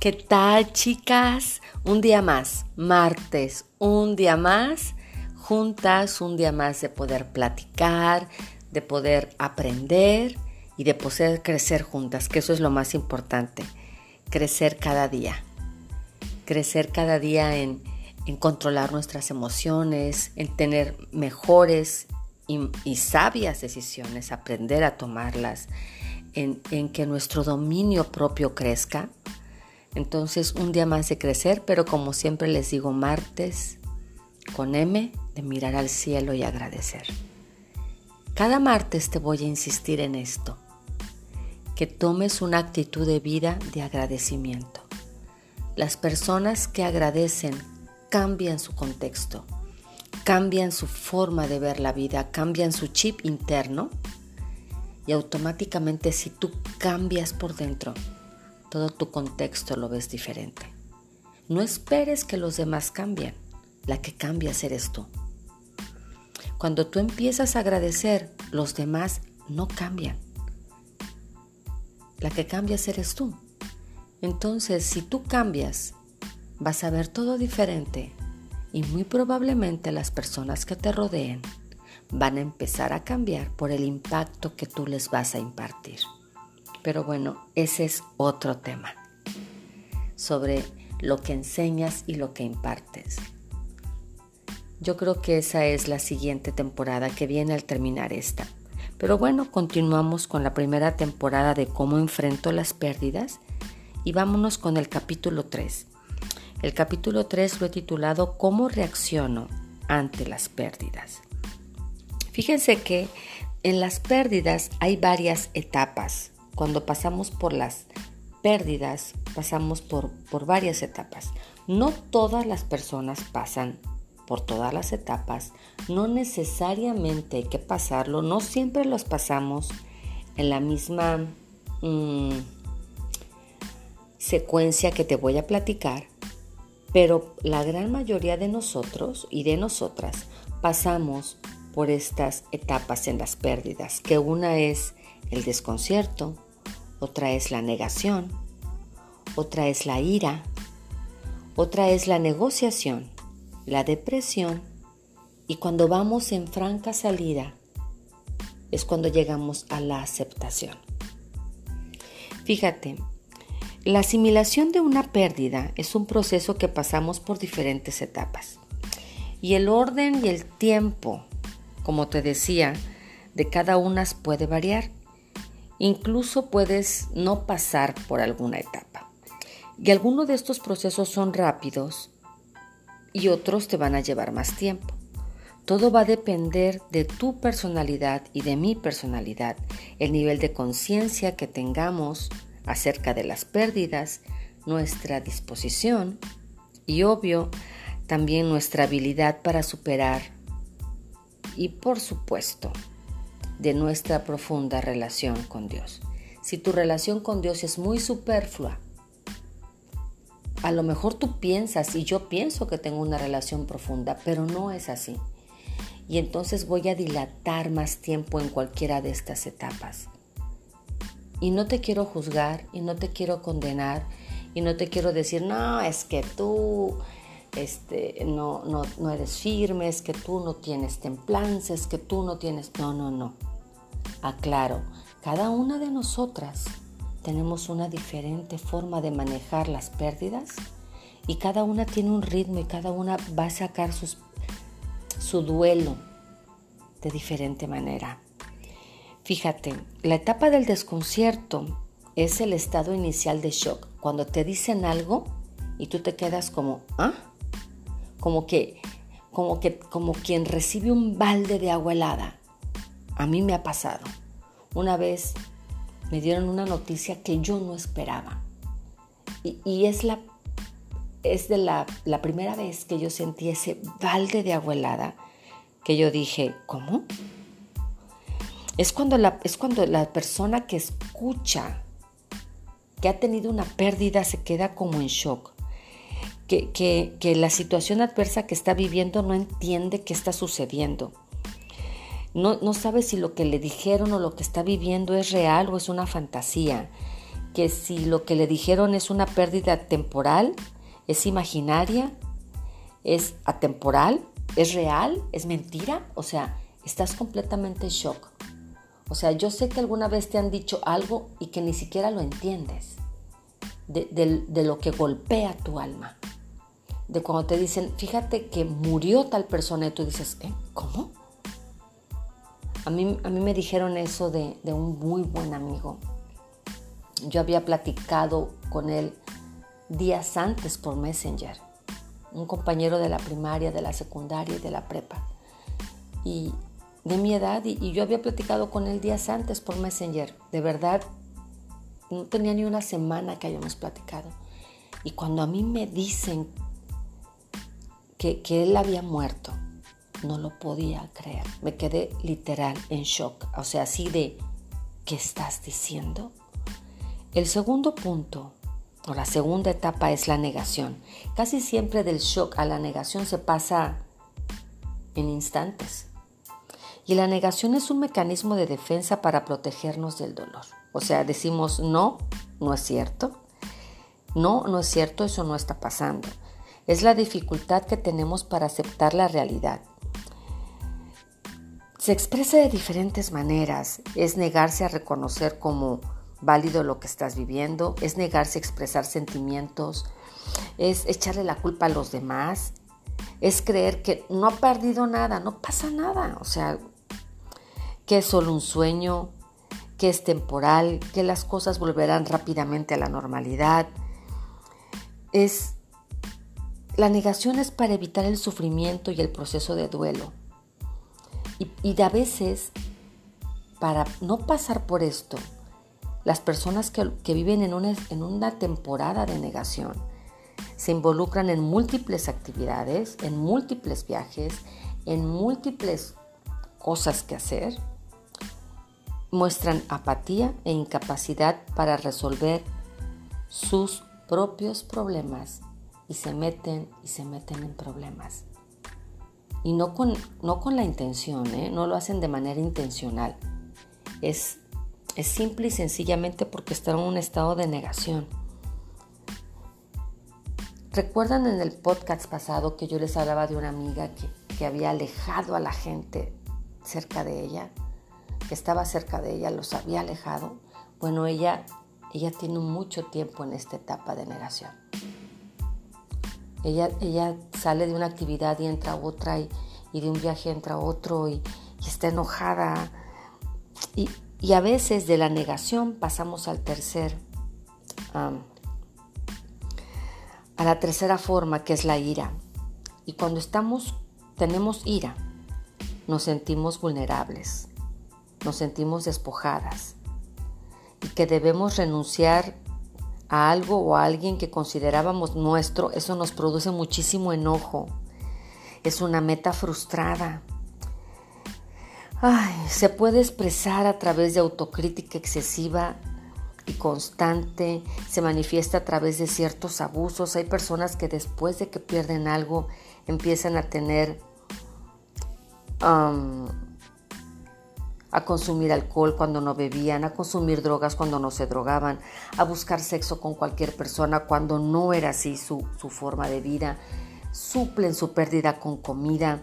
¿Qué tal chicas? Un día más, martes, un día más, juntas, un día más de poder platicar, de poder aprender y de poder crecer juntas, que eso es lo más importante, crecer cada día, crecer cada día en, controlar nuestras emociones, en tener mejores y, sabias decisiones, aprender a tomarlas, en, que nuestro dominio propio crezca entonces un día más de crecer, pero como siempre les digo, martes con M de mirar al cielo y agradecer. Cada martes te voy a insistir en esto, que tomes una actitud de vida de agradecimiento. Las personas que agradecen cambian su contexto, cambian su forma de ver la vida, cambian su chip interno y automáticamente si tú cambias por dentro, todo tu contexto lo ves diferente. No esperes que los demás cambien, la que cambias eres tú. Cuando tú empiezas a agradecer, los demás no cambian. La que cambias eres tú. Entonces, si tú cambias, vas a ver todo diferente y muy probablemente las personas que te rodeen van a empezar a cambiar por el impacto que tú les vas a impartir. Pero bueno, ese es otro tema sobre lo que enseñas y lo que impartes. Yo creo que esa es la siguiente temporada que viene al terminar esta. Pero bueno, continuamos con la primera temporada de cómo enfrento las pérdidas y vámonos con el capítulo 3. El capítulo 3 lo he titulado ¿Cómo reacciono ante las pérdidas? Fíjense que en las pérdidas hay varias etapas cuando pasamos por las pérdidas, pasamos por, por varias etapas. No todas las personas pasan por todas las etapas, no necesariamente hay que pasarlo, no siempre los pasamos en la misma mm, secuencia que te voy a platicar, pero la gran mayoría de nosotros y de nosotras pasamos por estas etapas en las pérdidas, que una es el desconcierto, otra es la negación, otra es la ira, otra es la negociación, la depresión y cuando vamos en franca salida es cuando llegamos a la aceptación. Fíjate, la asimilación de una pérdida es un proceso que pasamos por diferentes etapas y el orden y el tiempo, como te decía, de cada una puede variar. Incluso puedes no pasar por alguna etapa. Y algunos de estos procesos son rápidos y otros te van a llevar más tiempo. Todo va a depender de tu personalidad y de mi personalidad, el nivel de conciencia que tengamos acerca de las pérdidas, nuestra disposición y obvio también nuestra habilidad para superar y por supuesto de nuestra profunda relación con Dios. Si tu relación con Dios es muy superflua, a lo mejor tú piensas y yo pienso que tengo una relación profunda, pero no es así. Y entonces voy a dilatar más tiempo en cualquiera de estas etapas. Y no te quiero juzgar y no te quiero condenar y no te quiero decir, no, es que tú este, no, no, no eres firme, es que tú no tienes templanza, es que tú no tienes... No, no, no. Aclaro, cada una de nosotras tenemos una diferente forma de manejar las pérdidas y cada una tiene un ritmo y cada una va a sacar su duelo de diferente manera. Fíjate, la etapa del desconcierto es el estado inicial de shock, cuando te dicen algo y tú te quedas como, ¿ah? Como que, como que, como quien recibe un balde de agua helada a mí me ha pasado. Una vez me dieron una noticia que yo no esperaba. Y, es, la, es de la, primera vez que yo sentí ese balde de agua helada que yo dije, ¿cómo? Es cuando la, es cuando la persona que escucha que ha tenido una pérdida se queda como en shock. Que, la situación adversa que está viviendo no entiende qué está sucediendo no, sabe si lo que le dijeron o lo que está viviendo es real o es una fantasía, que si lo que le dijeron es una pérdida temporal, es imaginaria, es atemporal, es real, es mentira, o sea, estás completamente en shock. O sea, yo sé que alguna vez te han dicho algo y que ni siquiera lo entiendes de, lo que golpea tu alma. De cuando te dicen, fíjate que murió tal persona y tú dices, ¿eh? ¿Cómo? A mí, a mí me dijeron eso de, un muy buen amigo. Yo había platicado con él días antes por Messenger. Un compañero de la primaria, de la secundaria y de la prepa. Y de mi edad, y yo había platicado con él días antes por Messenger. De verdad, no tenía ni una semana que hayamos platicado. Y cuando a mí me dicen que, él había muerto, no lo podía creer. Me quedé literal en shock. O sea, así de, ¿qué estás diciendo? El segundo punto, o la segunda etapa, es la negación. Casi siempre del shock a la negación se pasa en instantes. Y la negación es un mecanismo de defensa para protegernos del dolor. O sea, decimos, no, no es cierto. No, no es cierto, eso no está pasando. Es la dificultad que tenemos para aceptar la realidad. Se expresa de diferentes maneras. Es negarse a reconocer como válido lo que estás viviendo, es negarse a expresar sentimientos, es echarle la culpa a los demás, es creer que no ha perdido nada, no pasa nada, o sea, que es solo un sueño, que es temporal, que las cosas volverán rápidamente a la normalidad. Es la negación es para evitar el sufrimiento y el proceso de duelo. Y, a veces, para no pasar por esto, las personas que, viven en una temporada de negación se involucran en múltiples actividades, en múltiples viajes, en múltiples cosas que hacer muestran apatía e incapacidad para resolver sus propios problemas y se meten y se meten en problemas. Y no con, no con la intención, ¿eh? no lo hacen de manera intencional. Es, es simple y sencillamente porque están en un estado de negación. ¿Recuerdan en el podcast pasado que yo les hablaba de una amiga que, que había alejado a la gente cerca de ella? que estaba cerca de ella los había alejado, bueno, ella, ella tiene mucho tiempo en esta etapa de negación. Ella, ella sale de una actividad y entra a otra y, de un viaje entra a otro y, está enojada. Y, a veces de la negación pasamos al tercer, a la tercera forma que es la ira. Y cuando estamos, tenemos ira, nos sentimos vulnerables nos sentimos despojadas y que debemos renunciar a algo o a alguien que considerábamos nuestro, eso nos produce muchísimo enojo. Es una meta frustrada. Ay, se puede expresar a través de autocrítica excesiva y constante, se manifiesta a través de ciertos abusos. Hay personas que después de que pierden algo empiezan a tener a consumir alcohol cuando no bebían, a consumir drogas cuando no se drogaban, a buscar sexo con cualquier persona cuando no era así su, forma de vida, suplen su pérdida con comida,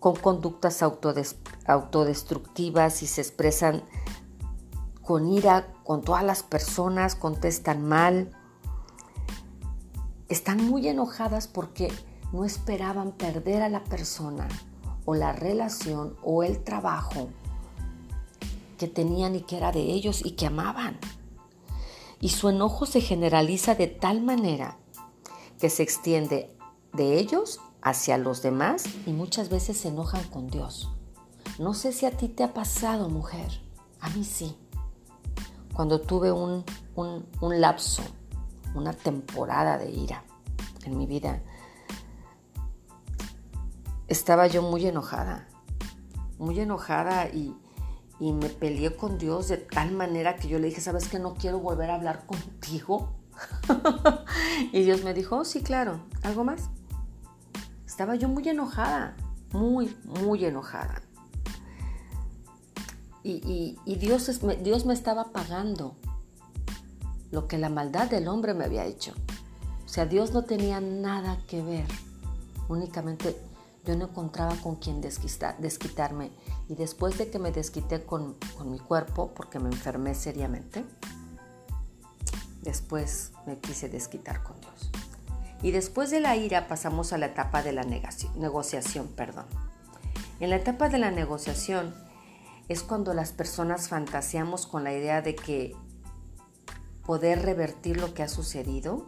con conductas autodestructivas y se expresan con ira con todas las personas, contestan mal. Están muy enojadas porque no esperaban perder a la persona o la relación o el trabajo que tenían y que era de ellos y que amaban. Y su enojo se generaliza de tal manera que se extiende de ellos hacia los demás y muchas veces se enojan con Dios. No sé si a ti te ha pasado, mujer. A mí sí. Cuando tuve un, un, un lapso, una temporada de ira en mi vida, estaba yo muy enojada, muy enojada y, y me peleé con Dios de tal manera que yo le dije, ¿sabes que no quiero volver a hablar contigo? y Dios me dijo, oh, sí, claro, ¿algo más? Estaba yo muy enojada, muy, muy enojada. Y, Dios, Dios me estaba pagando lo que la maldad del hombre me había hecho. O sea, Dios no tenía nada que ver. Únicamente yo no encontraba con quien desquitarme. Y después de que me desquité con, con mi cuerpo, porque me enfermé seriamente, después me quise desquitar con Dios. Y después de la ira pasamos a la etapa de la negociación. Perdón. En la etapa de la negociación es cuando las personas fantaseamos con la idea de que poder revertir lo que ha sucedido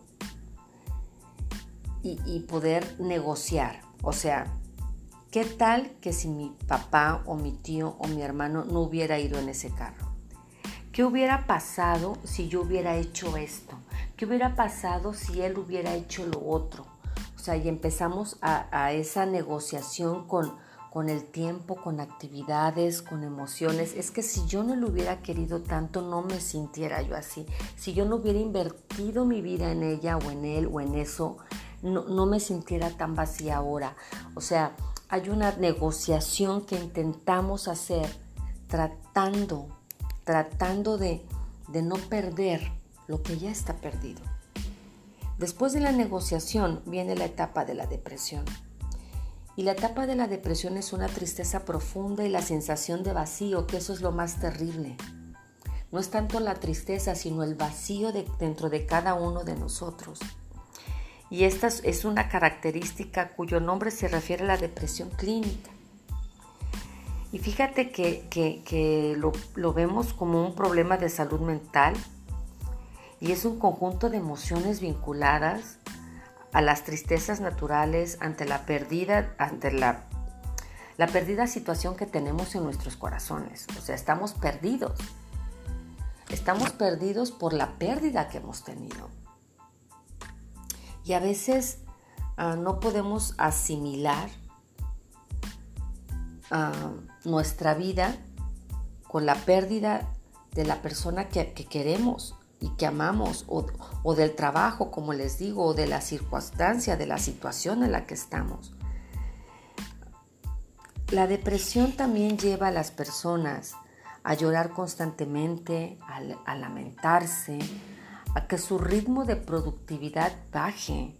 y, poder negociar. O sea, ¿qué tal que si mi papá o mi tío o mi hermano no hubiera ido en ese carro? ¿Qué hubiera pasado si yo hubiera hecho esto? ¿Qué hubiera pasado si él hubiera hecho lo otro? O sea, y empezamos a esa negociación con, con el tiempo, con actividades, con emociones. Es que si yo no lo hubiera querido tanto, no me sintiera yo así. Si yo no hubiera invertido mi vida en ella o en él o en eso, no, me sintiera tan vacía ahora. O sea, hay una negociación que intentamos hacer tratando, tratando de, de no perder lo que ya está perdido. Después de la negociación viene la etapa de la depresión. Y la etapa de la depresión es una tristeza profunda y la sensación de vacío, que eso es lo más terrible. No es tanto la tristeza, sino el vacío dentro de cada uno de nosotros. Y esta es una característica cuyo nombre se refiere a la depresión clínica. Y fíjate que, lo, vemos como un problema de salud mental y es un conjunto de emociones vinculadas a las tristezas naturales ante la perdida, ante la, la perdida situación que tenemos en nuestros corazones. O sea, estamos perdidos. Estamos perdidos por la pérdida que hemos tenido. Y a veces ah, no podemos asimilar ah, nuestra vida con la pérdida de la persona que queremos y que amamos, o, del trabajo, como les digo, o de la circunstancia, de la situación en la que estamos. La depresión también lleva a las personas a llorar constantemente, a, lamentarse, a que su ritmo de productividad baje,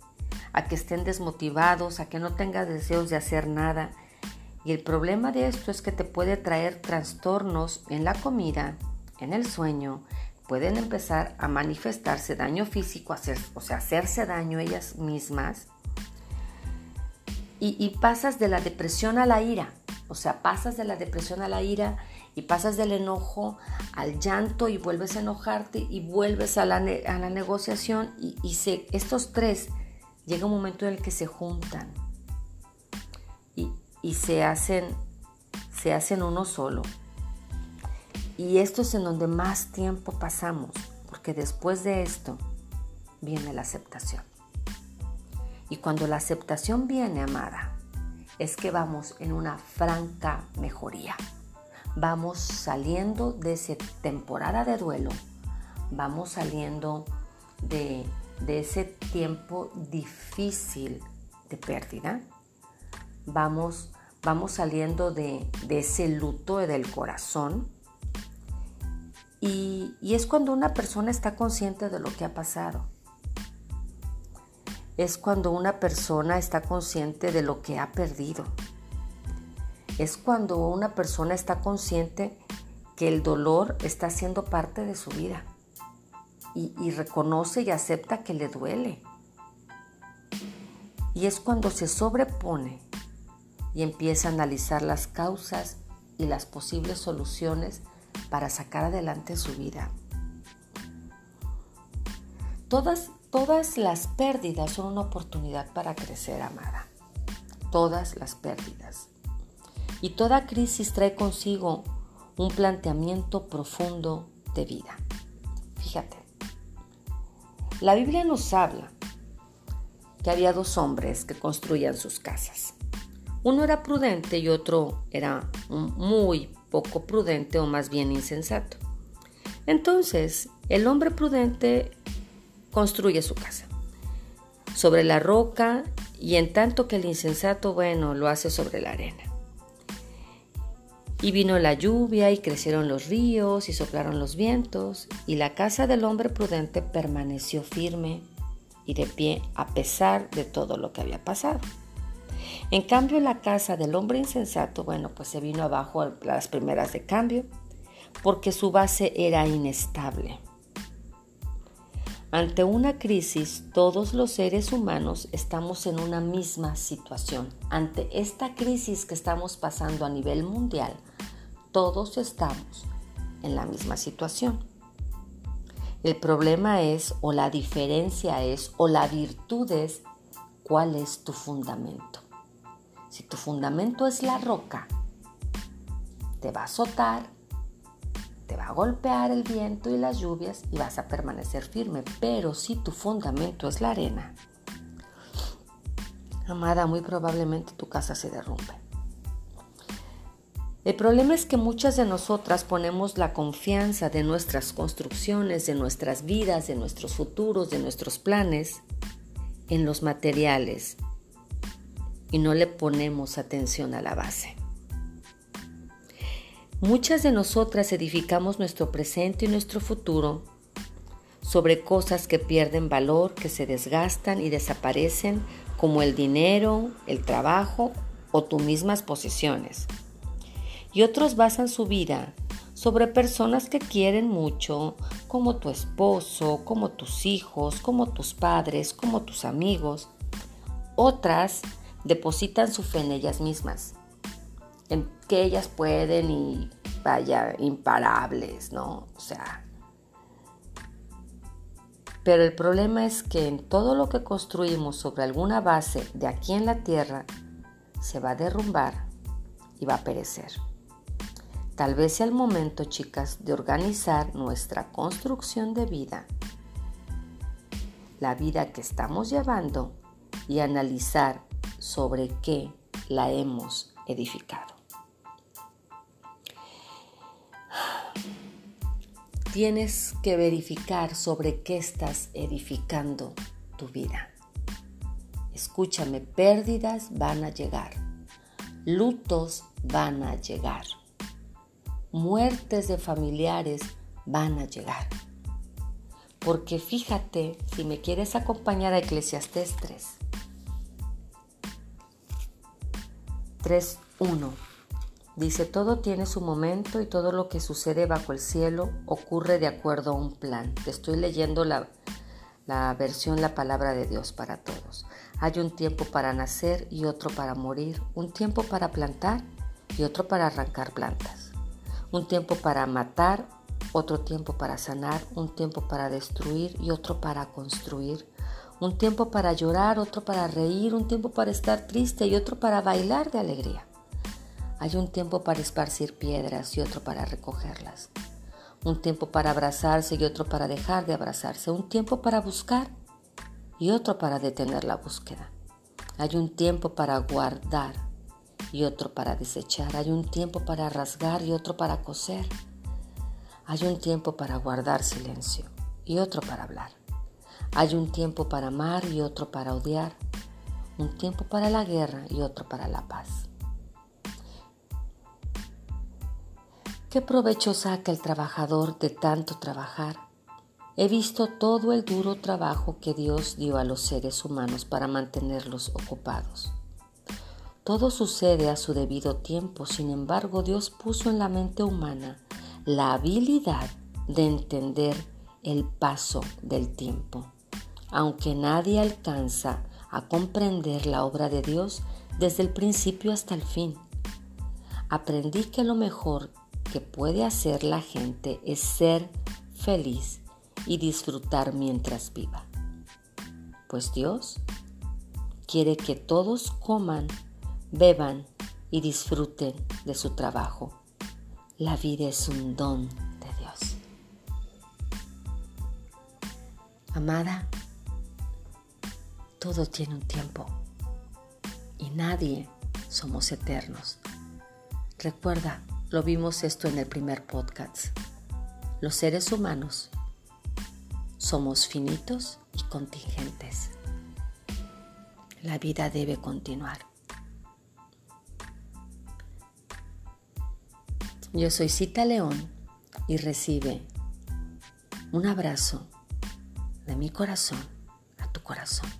a que estén desmotivados, a que no tengan deseos de hacer nada. Y el problema de esto es que te puede traer trastornos en la comida, en el sueño, pueden empezar a manifestarse daño físico, o sea, hacerse daño ellas mismas. Y, y, pasas de la depresión a la ira, o sea, pasas de la depresión a la ira y pasas del enojo al llanto y vuelves a enojarte y vuelves a la, a la negociación y, y se, estos tres llega un momento en el que se juntan y, y se, hacen, se hacen uno solo. Y esto es en donde más tiempo pasamos, porque después de esto viene la aceptación. Y cuando la aceptación viene, amada, es que vamos en una franca mejoría. Vamos saliendo de esa temporada de duelo, vamos saliendo de, ese tiempo difícil de pérdida, vamos, vamos saliendo de, de ese luto del corazón, y, es cuando una persona está consciente de lo que ha pasado. Es cuando una persona está consciente de lo que ha perdido. Es cuando una persona está consciente que el dolor está siendo parte de su vida y, y, reconoce y acepta que le duele. Y es cuando se sobrepone y empieza a analizar las causas y las posibles soluciones para sacar adelante su vida. Todas, todas las pérdidas son una oportunidad para crecer, amada. Todas las pérdidas. Y toda crisis trae consigo un planteamiento profundo de vida. Fíjate, la Biblia nos habla que había dos hombres que construían sus casas. Uno era prudente y otro era muy poco prudente o más bien insensato. Entonces, el hombre prudente construye su casa sobre la roca y en tanto que el insensato, bueno, lo hace sobre la arena. Y vino la lluvia y crecieron los ríos y soplaron los vientos, y la casa del hombre prudente permaneció firme y de pie a pesar de todo lo que había pasado. En cambio, la casa del hombre insensato, bueno, pues se vino abajo las primeras de cambio, porque su base era inestable. Ante una crisis, todos los seres humanos estamos en una misma situación. Ante esta crisis que estamos pasando a nivel mundial, todos estamos en la misma situación. El problema es, o la diferencia es, o la virtud es, cuál es tu fundamento. Si tu fundamento es la roca, te va a azotar, te va a golpear el viento y las lluvias y vas a permanecer firme. Pero si tu fundamento es la arena, amada, muy probablemente tu casa se derrumbe. El problema es que muchas de nosotras ponemos la confianza de nuestras construcciones, de nuestras vidas, de nuestros futuros, de nuestros planes en los materiales y no le ponemos atención a la base. Muchas de nosotras edificamos nuestro presente y nuestro futuro sobre cosas que pierden valor, que se desgastan y desaparecen, como el dinero, el trabajo o tus mismas posesiones y otros basan su vida sobre personas que quieren mucho, como tu esposo, como tus hijos, como tus padres, como tus amigos. Otras depositan su fe en ellas mismas, en que ellas pueden y vaya imparables, ¿no? O sea, pero el problema es que en todo lo que construimos sobre alguna base de aquí en la tierra, se va a derrumbar y va a perecer. Tal vez sea el momento, chicas, de organizar nuestra construcción de vida, la vida que estamos llevando y analizar sobre qué la hemos edificado. Tienes que verificar sobre qué estás edificando tu vida. Escúchame, pérdidas van a llegar, lutos van a llegar muertes de familiares van a llegar. Porque fíjate, si me quieres acompañar a Eclesiastés 3. 3.1. Dice, todo tiene su momento y todo lo que sucede bajo el cielo ocurre de acuerdo a un plan. Te estoy leyendo la, la versión La Palabra de Dios para todos. Hay un tiempo para nacer y otro para morir, un tiempo para plantar y otro para arrancar plantas un tiempo para matar, otro tiempo para sanar, un tiempo para destruir y otro para construir, un tiempo para llorar, otro para reír, un tiempo para estar triste y otro para bailar de alegría. Hay un tiempo para esparcir piedras y otro para recogerlas. Un tiempo para abrazarse y otro para dejar de abrazarse. Un tiempo para buscar y otro para detener la búsqueda. Hay un tiempo para guardar y otro para desechar. Hay un tiempo para rasgar y otro para coser. Hay un tiempo para guardar silencio y otro para hablar. Hay un tiempo para amar y otro para odiar. Un tiempo para la guerra y otro para la paz. ¿Qué provecho saca el trabajador de tanto trabajar? He visto todo el duro trabajo que Dios dio a los seres humanos para mantenerlos ocupados. Todo sucede a su debido tiempo, sin embargo Dios puso en la mente humana la habilidad de entender el paso del tiempo. Aunque nadie alcanza a comprender la obra de Dios desde el principio hasta el fin, aprendí que lo mejor que puede hacer la gente es ser feliz y disfrutar mientras viva. Pues Dios quiere que todos coman beban y disfruten de su trabajo. La vida es un don de Dios. Amada, todo tiene un tiempo y nadie somos eternos. Recuerda, lo vimos esto en el primer podcast. Los seres humanos somos finitos y contingentes. La vida debe continuar. Yo soy Cita León y recibe un abrazo de mi corazón a tu corazón.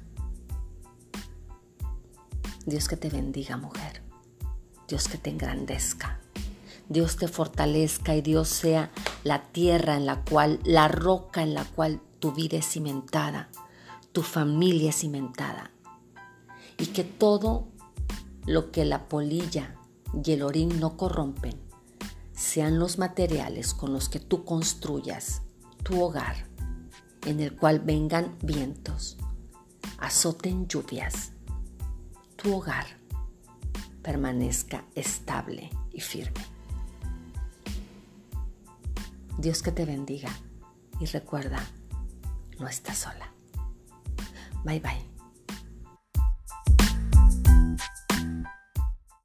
Dios que te bendiga, mujer. Dios que te engrandezca. Dios te fortalezca y Dios sea la tierra en la cual, la roca en la cual tu vida es cimentada, tu familia es cimentada. Y que todo lo que la polilla y el orín no corrompen sean los materiales con los que tú construyas tu hogar, en el cual vengan vientos, azoten lluvias, tu hogar permanezca estable y firme. Dios que te bendiga y recuerda, no estás sola. Bye bye.